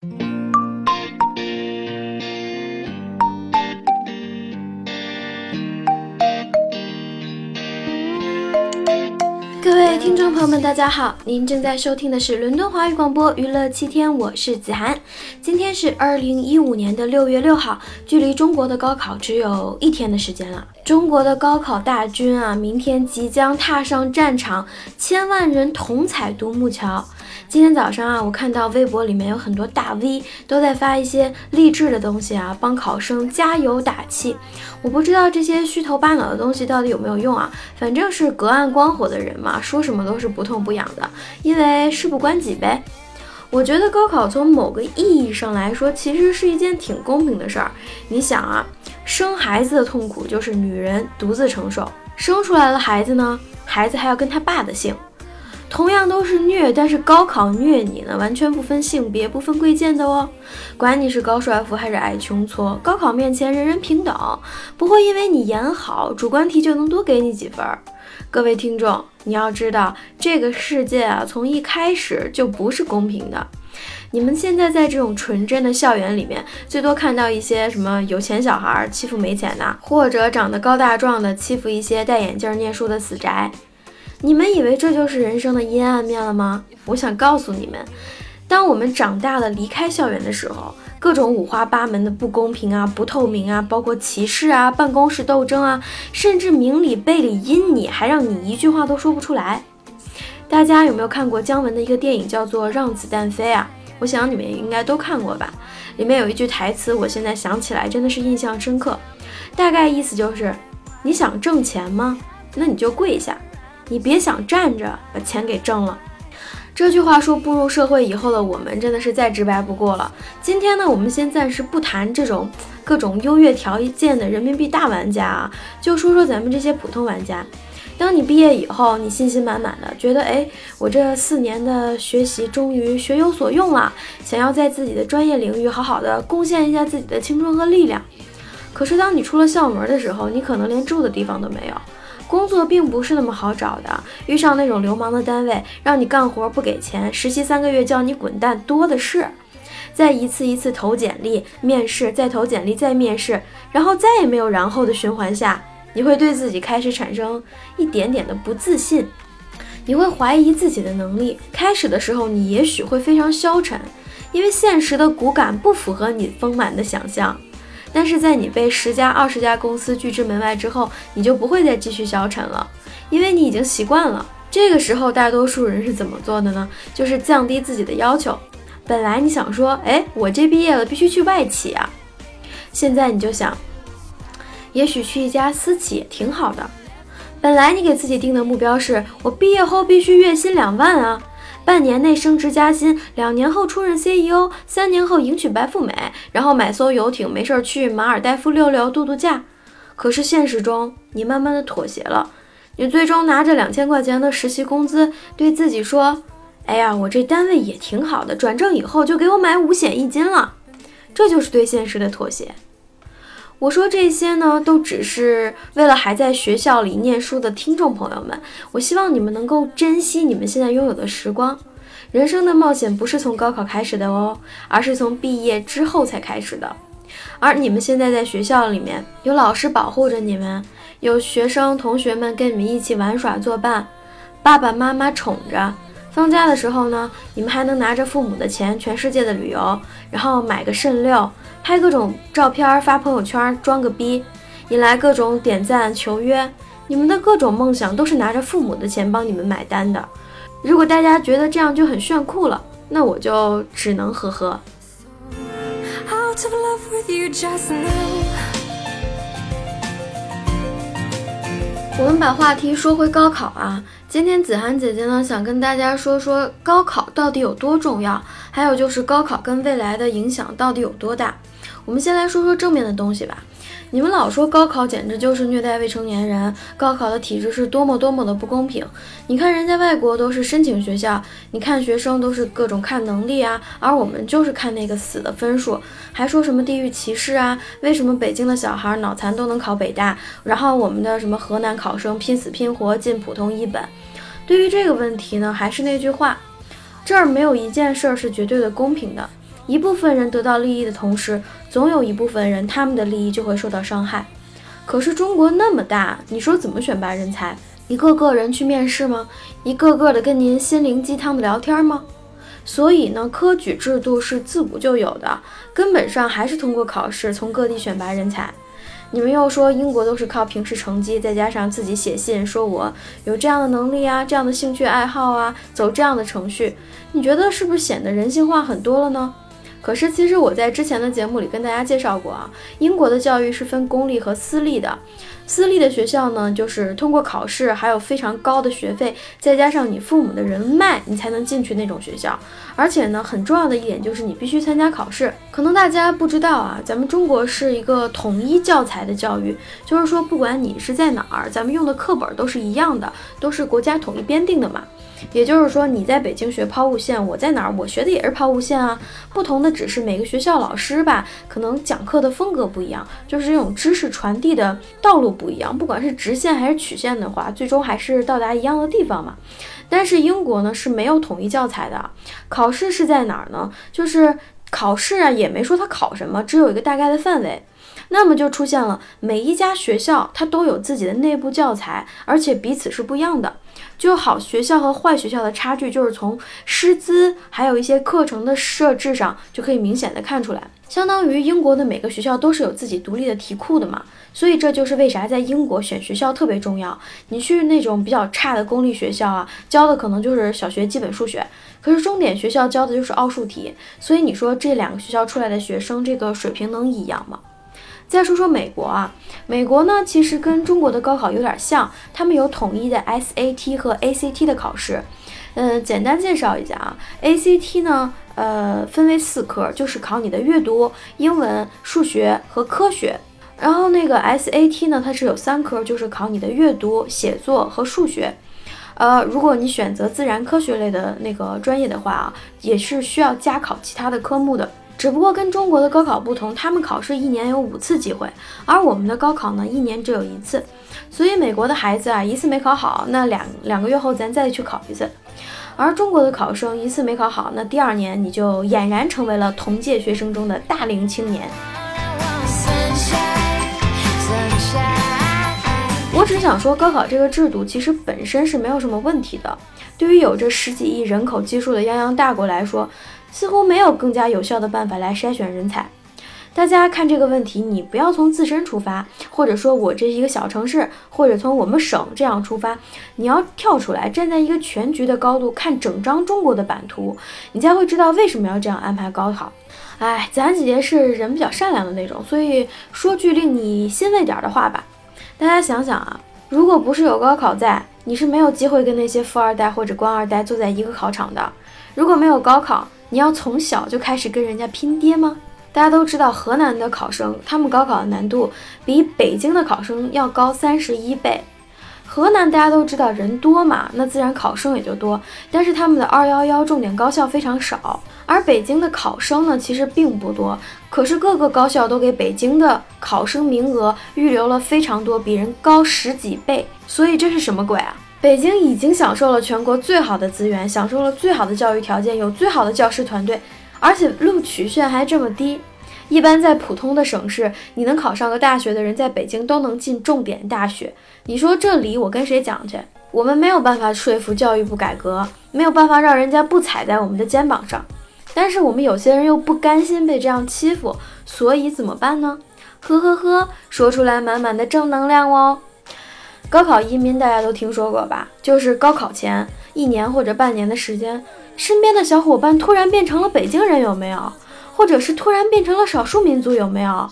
各位听众朋友们，大家好，您正在收听的是伦敦华语广播娱乐七天，我是子涵。今天是二零一五年的六月六号，距离中国的高考只有一天的时间了。中国的高考大军啊，明天即将踏上战场，千万人同踩独木桥。今天早上啊，我看到微博里面有很多大 V 都在发一些励志的东西啊，帮考生加油打气。我不知道这些虚头巴脑的东西到底有没有用啊，反正是隔岸观火的人嘛，说什么都是不痛不痒的，因为事不关己呗。我觉得高考从某个意义上来说，其实是一件挺公平的事儿。你想啊，生孩子的痛苦就是女人独自承受，生出来了孩子呢，孩子还要跟他爸的姓。同样都是虐，但是高考虐你呢，完全不分性别、不分贵贱的哦。管你是高帅富还是矮穷矬，高考面前人人平等，不会因为你演好，主观题就能多给你几分。各位听众，你要知道，这个世界啊，从一开始就不是公平的。你们现在在这种纯真的校园里面，最多看到一些什么有钱小孩欺负没钱的，或者长得高大壮的欺负一些戴眼镜念书的死宅。你们以为这就是人生的阴暗面了吗？我想告诉你们，当我们长大了离开校园的时候，各种五花八门的不公平啊、不透明啊，包括歧视啊、办公室斗争啊，甚至明里背里阴你，还让你一句话都说不出来。大家有没有看过姜文的一个电影叫做《让子弹飞》啊？我想你们应该都看过吧。里面有一句台词，我现在想起来真的是印象深刻，大概意思就是：你想挣钱吗？那你就跪下。你别想站着把钱给挣了。这句话说步入社会以后的我们真的是再直白不过了。今天呢，我们先暂时不谈这种各种优越条件的人民币大玩家啊，就说说咱们这些普通玩家。当你毕业以后，你信心满满的，觉得哎，我这四年的学习终于学有所用了，想要在自己的专业领域好好的贡献一下自己的青春和力量。可是当你出了校门的时候，你可能连住的地方都没有。工作并不是那么好找的，遇上那种流氓的单位，让你干活不给钱，实习三个月叫你滚蛋多的是。在一次一次投简历、面试，再投简历、再面试，然后再也没有然后的循环下，你会对自己开始产生一点点的不自信，你会怀疑自己的能力。开始的时候，你也许会非常消沉，因为现实的骨感不符合你丰满的想象。但是在你被十家、二十家公司拒之门外之后，你就不会再继续消沉了，因为你已经习惯了。这个时候，大多数人是怎么做的呢？就是降低自己的要求。本来你想说，哎，我这毕业了必须去外企啊，现在你就想，也许去一家私企也挺好的。本来你给自己定的目标是我毕业后必须月薪两万啊。半年内升职加薪，两年后出任 CEO，三年后迎娶白富美，然后买艘游艇，没事儿去马尔代夫溜溜度度假。可是现实中，你慢慢的妥协了，你最终拿着两千块钱的实习工资，对自己说：“哎呀，我这单位也挺好的，转正以后就给我买五险一金了。”这就是对现实的妥协。我说这些呢，都只是为了还在学校里念书的听众朋友们。我希望你们能够珍惜你们现在拥有的时光。人生的冒险不是从高考开始的哦，而是从毕业之后才开始的。而你们现在在学校里面，有老师保护着你们，有学生同学们跟你们一起玩耍作伴，爸爸妈妈宠着。放假的时候呢，你们还能拿着父母的钱，全世界的旅游，然后买个肾六。拍各种照片发朋友圈装个逼，引来各种点赞求约。你们的各种梦想都是拿着父母的钱帮你们买单的。如果大家觉得这样就很炫酷了，那我就只能呵呵。我们把话题说回高考啊，今天子涵姐姐呢想跟大家说说高考到底有多重要，还有就是高考跟未来的影响到底有多大。我们先来说说正面的东西吧。你们老说高考简直就是虐待未成年人，高考的体制是多么多么的不公平。你看人家外国都是申请学校，你看学生都是各种看能力啊，而我们就是看那个死的分数，还说什么地域歧视啊？为什么北京的小孩脑残都能考北大，然后我们的什么河南考生拼死拼活进普通一本？对于这个问题呢，还是那句话，这儿没有一件事儿是绝对的公平的。一部分人得到利益的同时，总有一部分人他们的利益就会受到伤害。可是中国那么大，你说怎么选拔人才？一个个人去面试吗？一个个的跟您心灵鸡汤的聊天吗？所以呢，科举制度是自古就有的，根本上还是通过考试从各地选拔人才。你们又说英国都是靠平时成绩，再加上自己写信说我有这样的能力啊，这样的兴趣爱好啊，走这样的程序，你觉得是不是显得人性化很多了呢？可是其实我在之前的节目里跟大家介绍过啊，英国的教育是分公立和私立的。私立的学校呢，就是通过考试，还有非常高的学费，再加上你父母的人脉，你才能进去那种学校。而且呢，很重要的一点就是你必须参加考试。可能大家不知道啊，咱们中国是一个统一教材的教育，就是说不管你是在哪儿，咱们用的课本都是一样的，都是国家统一编定的嘛。也就是说，你在北京学抛物线，我在哪儿？我学的也是抛物线啊。不同的只是每个学校老师吧，可能讲课的风格不一样，就是这种知识传递的道路不一样。不管是直线还是曲线的话，最终还是到达一样的地方嘛。但是英国呢是没有统一教材的，考试是在哪儿呢？就是考试啊，也没说他考什么，只有一个大概的范围。那么就出现了，每一家学校它都有自己的内部教材，而且彼此是不一样的。就好学校和坏学校的差距，就是从师资还有一些课程的设置上就可以明显的看出来。相当于英国的每个学校都是有自己独立的题库的嘛，所以这就是为啥在英国选学校特别重要。你去那种比较差的公立学校啊，教的可能就是小学基本数学，可是重点学校教的就是奥数题，所以你说这两个学校出来的学生这个水平能一样吗？再说说美国啊，美国呢其实跟中国的高考有点像，他们有统一的 SAT 和 ACT 的考试。嗯，简单介绍一下啊，ACT 呢，呃，分为四科，就是考你的阅读、英文、数学和科学。然后那个 SAT 呢，它是有三科，就是考你的阅读、写作和数学。呃，如果你选择自然科学类的那个专业的话啊，也是需要加考其他的科目的。只不过跟中国的高考不同，他们考试一年有五次机会，而我们的高考呢，一年只有一次。所以美国的孩子啊，一次没考好，那两两个月后咱再去考一次；而中国的考生一次没考好，那第二年你就俨然成为了同届学生中的大龄青年。只想说，高考这个制度其实本身是没有什么问题的。对于有着十几亿人口基数的泱泱大国来说，似乎没有更加有效的办法来筛选人才。大家看这个问题，你不要从自身出发，或者说我这一个小城市，或者从我们省这样出发，你要跳出来，站在一个全局的高度看整张中国的版图，你才会知道为什么要这样安排高考。哎，子涵姐姐是人比较善良的那种，所以说句令你欣慰点的话吧。大家想想啊，如果不是有高考在，你是没有机会跟那些富二代或者官二代坐在一个考场的。如果没有高考，你要从小就开始跟人家拼爹吗？大家都知道，河南的考生他们高考的难度比北京的考生要高三十一倍。河南大家都知道人多嘛，那自然考生也就多，但是他们的二幺幺重点高校非常少。而北京的考生呢，其实并不多，可是各个高校都给北京的考生名额预留了非常多，比人高十几倍。所以这是什么鬼啊？北京已经享受了全国最好的资源，享受了最好的教育条件，有最好的教师团队，而且录取线还这么低。一般在普通的省市，你能考上个大学的人，在北京都能进重点大学。你说这理我跟谁讲去？我们没有办法说服教育部改革，没有办法让人家不踩在我们的肩膀上。但是我们有些人又不甘心被这样欺负，所以怎么办呢？呵呵呵，说出来满满的正能量哦。高考移民大家都听说过吧？就是高考前一年或者半年的时间，身边的小伙伴突然变成了北京人，有没有？或者是突然变成了少数民族，有没有？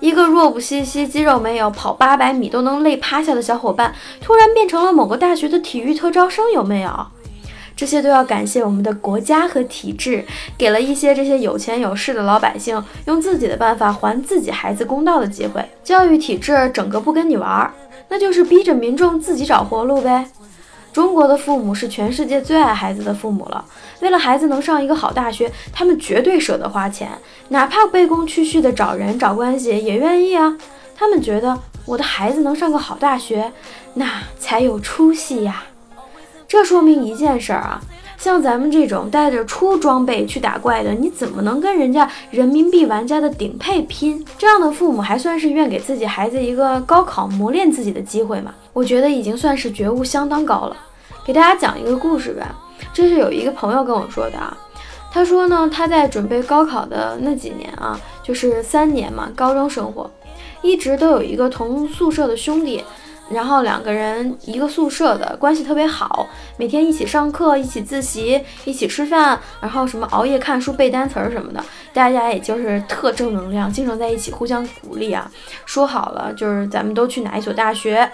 一个弱不兮兮、肌肉没有、跑八百米都能累趴下的小伙伴，突然变成了某个大学的体育特招生，有没有？这些都要感谢我们的国家和体制，给了一些这些有钱有势的老百姓用自己的办法还自己孩子公道的机会。教育体制整个不跟你玩儿。那就是逼着民众自己找活路呗。中国的父母是全世界最爱孩子的父母了，为了孩子能上一个好大学，他们绝对舍得花钱，哪怕卑躬屈膝的找人找关系也愿意啊。他们觉得我的孩子能上个好大学，那才有出息呀。这说明一件事儿啊，像咱们这种带着初装备去打怪的，你怎么能跟人家人民币玩家的顶配拼？这样的父母还算是愿给自己孩子一个高考磨练自己的机会吗？我觉得已经算是觉悟相当高了。给大家讲一个故事吧，这是有一个朋友跟我说的啊。他说呢，他在准备高考的那几年啊，就是三年嘛，高中生活，一直都有一个同宿舍的兄弟，然后两个人一个宿舍的关系特别好，每天一起上课，一起自习，一起吃饭，然后什么熬夜看书背单词儿什么的，大家也就是特正能量，经常在一起互相鼓励啊。说好了，就是咱们都去哪一所大学。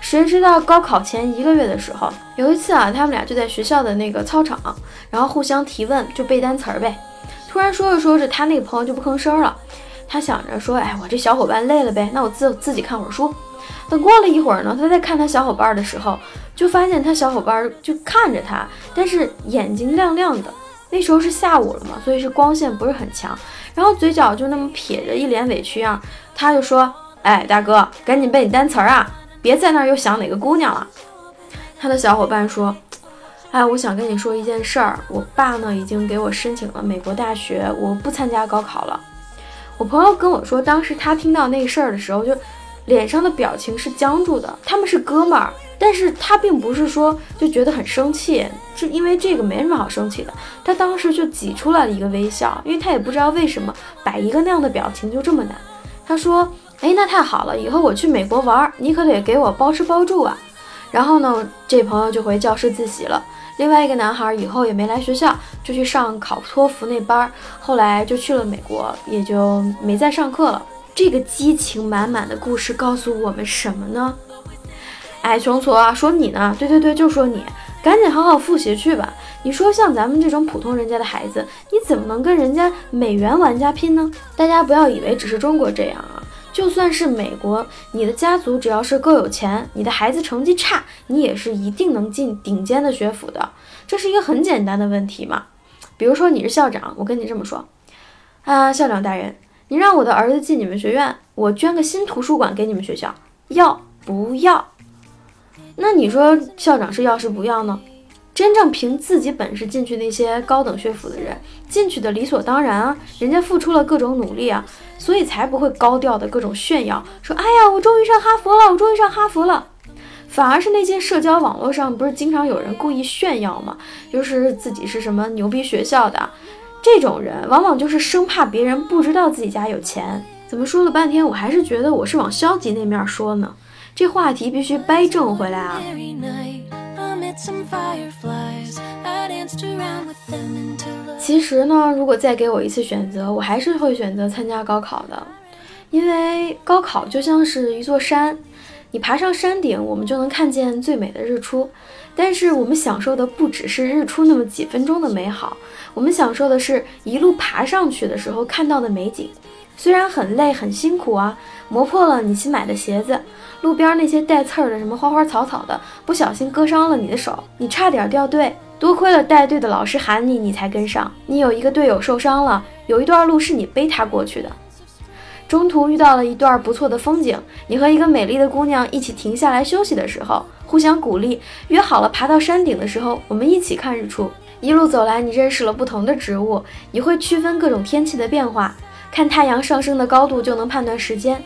谁知道高考前一个月的时候，有一次啊，他们俩就在学校的那个操场，然后互相提问，就背单词儿呗。突然说着说着，他那个朋友就不吭声了。他想着说，哎，我这小伙伴累了呗，那我自自己看会儿书。等过了一会儿呢，他在看他小伙伴的时候，就发现他小伙伴就看着他，但是眼睛亮亮的。那时候是下午了嘛，所以是光线不是很强，然后嘴角就那么撇着，一脸委屈样。他就说，哎，大哥，赶紧背你单词儿啊！别在那儿又想哪个姑娘了。他的小伙伴说：“哎，我想跟你说一件事儿，我爸呢已经给我申请了美国大学，我不参加高考了。”我朋友跟我说，当时他听到那事儿的时候，就脸上的表情是僵住的。他们是哥们儿，但是他并不是说就觉得很生气，是因为这个没什么好生气的。他当时就挤出来了一个微笑，因为他也不知道为什么摆一个那样的表情就这么难。他说。哎，那太好了，以后我去美国玩，你可得给我包吃包住啊。然后呢，这朋友就回教室自习了。另外一个男孩以后也没来学校，就去上考托福那班，后来就去了美国，也就没再上课了。这个激情满满的故事告诉我们什么呢？哎，穷矬啊，说你呢？对对对，就说你，赶紧好好复习去吧。你说像咱们这种普通人家的孩子，你怎么能跟人家美元玩家拼呢？大家不要以为只是中国这样啊。就算是美国，你的家族只要是够有钱，你的孩子成绩差，你也是一定能进顶尖的学府的。这是一个很简单的问题嘛。比如说你是校长，我跟你这么说，啊，校长大人，你让我的儿子进你们学院，我捐个新图书馆给你们学校，要不要？那你说校长是要是不要呢？真正凭自己本事进去那些高等学府的人，进去的理所当然啊，人家付出了各种努力啊，所以才不会高调的各种炫耀，说哎呀，我终于上哈佛了，我终于上哈佛了。反而是那些社交网络上不是经常有人故意炫耀吗？就是自己是什么牛逼学校的，这种人往往就是生怕别人不知道自己家有钱。怎么说了半天，我还是觉得我是往消极那面说呢？这话题必须掰正回来啊。其实呢，如果再给我一次选择，我还是会选择参加高考的，因为高考就像是一座山，你爬上山顶，我们就能看见最美的日出。但是我们享受的不只是日出那么几分钟的美好，我们享受的是一路爬上去的时候看到的美景。虽然很累很辛苦啊，磨破了你新买的鞋子，路边那些带刺儿的什么花花草草的，不小心割伤了你的手，你差点掉队，多亏了带队的老师喊你，你才跟上。你有一个队友受伤了，有一段路是你背他过去的。中途遇到了一段不错的风景，你和一个美丽的姑娘一起停下来休息的时候，互相鼓励，约好了爬到山顶的时候，我们一起看日出。一路走来，你认识了不同的植物，你会区分各种天气的变化。看太阳上升的高度就能判断时间。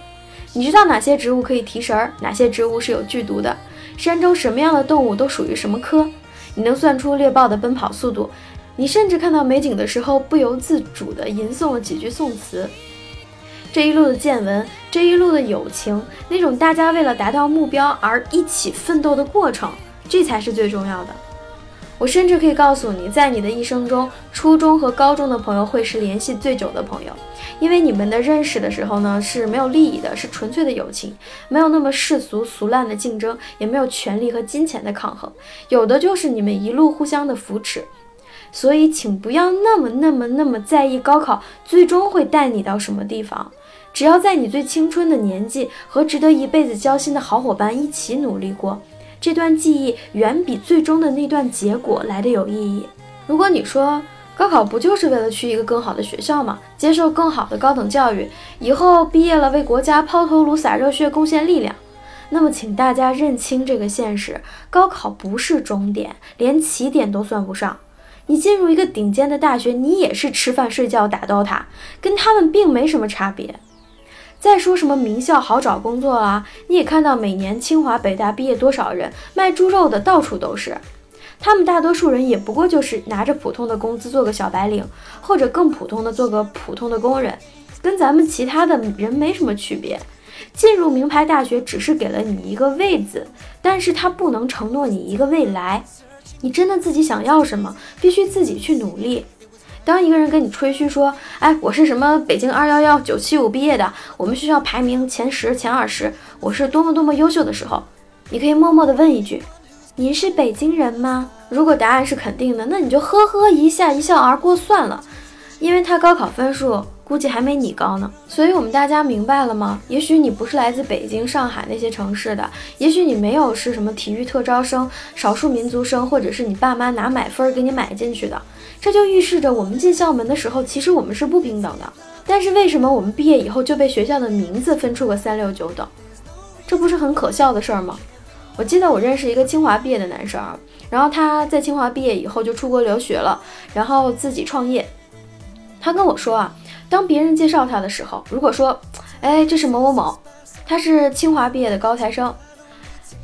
你知道哪些植物可以提神儿，哪些植物是有剧毒的？山中什么样的动物都属于什么科？你能算出猎豹的奔跑速度。你甚至看到美景的时候不由自主地吟诵了几句宋词。这一路的见闻，这一路的友情，那种大家为了达到目标而一起奋斗的过程，这才是最重要的。我甚至可以告诉你，在你的一生中，初中和高中的朋友会是联系最久的朋友。因为你们的认识的时候呢是没有利益的，是纯粹的友情，没有那么世俗俗烂的竞争，也没有权力和金钱的抗衡，有的就是你们一路互相的扶持。所以，请不要那么那么那么在意高考最终会带你到什么地方，只要在你最青春的年纪和值得一辈子交心的好伙伴一起努力过，这段记忆远比最终的那段结果来的有意义。如果你说，高考不就是为了去一个更好的学校吗？接受更好的高等教育，以后毕业了为国家抛头颅洒热血贡献力量。那么，请大家认清这个现实：高考不是终点，连起点都算不上。你进入一个顶尖的大学，你也是吃饭睡觉打 DOTA，跟他们并没什么差别。再说什么名校好找工作啊，你也看到每年清华北大毕业多少人，卖猪肉的到处都是。他们大多数人也不过就是拿着普通的工资做个小白领，或者更普通的做个普通的工人，跟咱们其他的人没什么区别。进入名牌大学只是给了你一个位子，但是他不能承诺你一个未来。你真的自己想要什么，必须自己去努力。当一个人跟你吹嘘说：“哎，我是什么北京二幺幺九七五毕业的，我们学校排名前十、前二十，我是多么多么优秀的时候”，你可以默默地问一句：“您是北京人吗？”如果答案是肯定的，那你就呵呵一下，一笑而过算了，因为他高考分数。估计还没你高呢，所以我们大家明白了吗？也许你不是来自北京、上海那些城市的，也许你没有是什么体育特招生、少数民族生，或者是你爸妈拿买分给你买进去的，这就预示着我们进校门的时候，其实我们是不平等的。但是为什么我们毕业以后就被学校的名字分出个三六九等？这不是很可笑的事儿吗？我记得我认识一个清华毕业的男生，然后他在清华毕业以后就出国留学了，然后自己创业。他跟我说啊。当别人介绍他的时候，如果说，哎，这是某某某，他是清华毕业的高材生，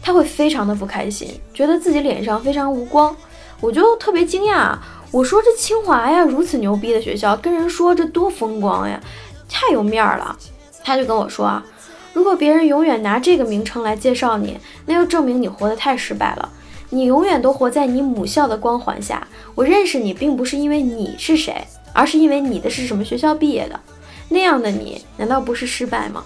他会非常的不开心，觉得自己脸上非常无光。我就特别惊讶，我说这清华呀，如此牛逼的学校，跟人说这多风光呀，太有面儿了。他就跟我说啊，如果别人永远拿这个名称来介绍你，那就证明你活得太失败了，你永远都活在你母校的光环下。我认识你，并不是因为你是谁。而是因为你的是什么学校毕业的，那样的你难道不是失败吗？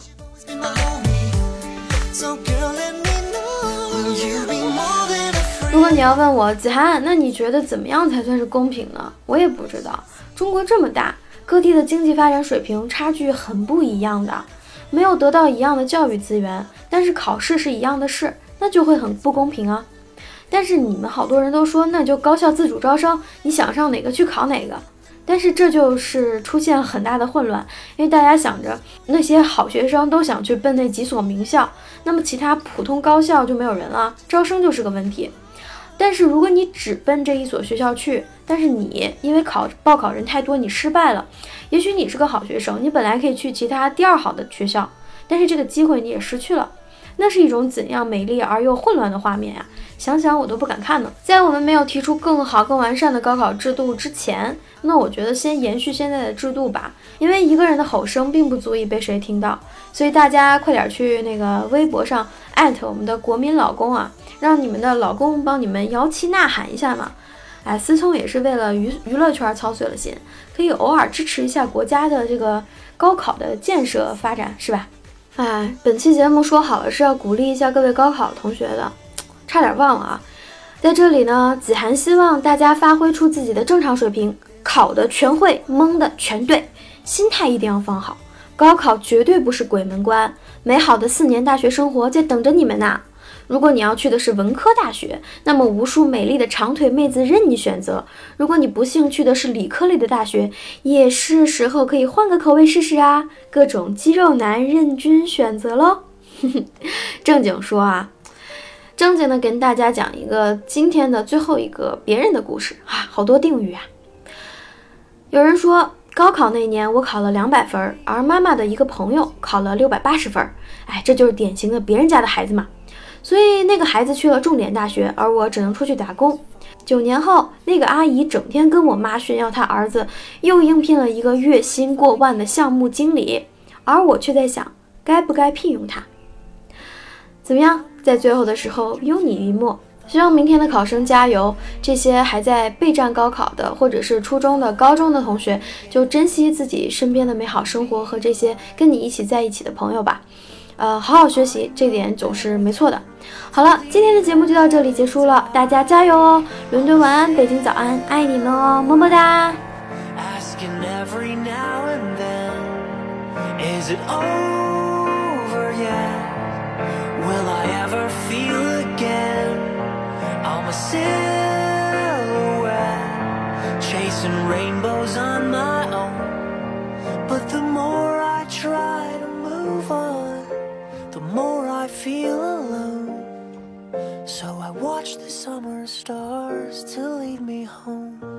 如果你要问我子涵，那你觉得怎么样才算是公平呢？我也不知道。中国这么大，各地的经济发展水平差距很不一样的，没有得到一样的教育资源，但是考试是一样的事，那就会很不公平啊。但是你们好多人都说，那就高校自主招生，你想上哪个去考哪个。但是这就是出现很大的混乱，因为大家想着那些好学生都想去奔那几所名校，那么其他普通高校就没有人了，招生就是个问题。但是如果你只奔这一所学校去，但是你因为考报考人太多，你失败了，也许你是个好学生，你本来可以去其他第二好的学校，但是这个机会你也失去了。那是一种怎样美丽而又混乱的画面呀！想想我都不敢看呢。在我们没有提出更好、更完善的高考制度之前，那我觉得先延续现在的制度吧。因为一个人的吼声并不足以被谁听到，所以大家快点去那个微博上艾特我们的国民老公啊，让你们的老公帮你们摇旗呐喊一下嘛！哎，思聪也是为了娱娱乐圈操碎了心，可以偶尔支持一下国家的这个高考的建设发展，是吧？哎，本期节目说好了是要鼓励一下各位高考同学的，差点忘了啊！在这里呢，子涵希望大家发挥出自己的正常水平，考的全会，蒙的全对，心态一定要放好。高考绝对不是鬼门关，美好的四年大学生活在等着你们呢。如果你要去的是文科大学，那么无数美丽的长腿妹子任你选择；如果你不幸去的是理科类的大学，也是时候可以换个口味试试啊！各种肌肉男任君选择喽。正经说啊，正经的跟大家讲一个今天的最后一个别人的故事啊，好多定语啊。有人说高考那年我考了两百分，而妈妈的一个朋友考了六百八十分，哎，这就是典型的别人家的孩子嘛。所以那个孩子去了重点大学，而我只能出去打工。九年后，那个阿姨整天跟我妈炫耀她儿子又应聘了一个月薪过万的项目经理，而我却在想，该不该聘用他？怎么样，在最后的时候拥你一墨。希望明天的考生加油！这些还在备战高考的，或者是初中的、高中的同学，就珍惜自己身边的美好生活和这些跟你一起在一起的朋友吧。呃好好学习这点总是没错的好了今天的节目就到这里结束了大家加油哦伦敦晚安北京早安爱你们哦么么哒 asking every now and then is it over yet will i ever feel again i'm a silhouette chasing rainbows on my own but the more i try feel alone. So I watch the summer stars to lead me home.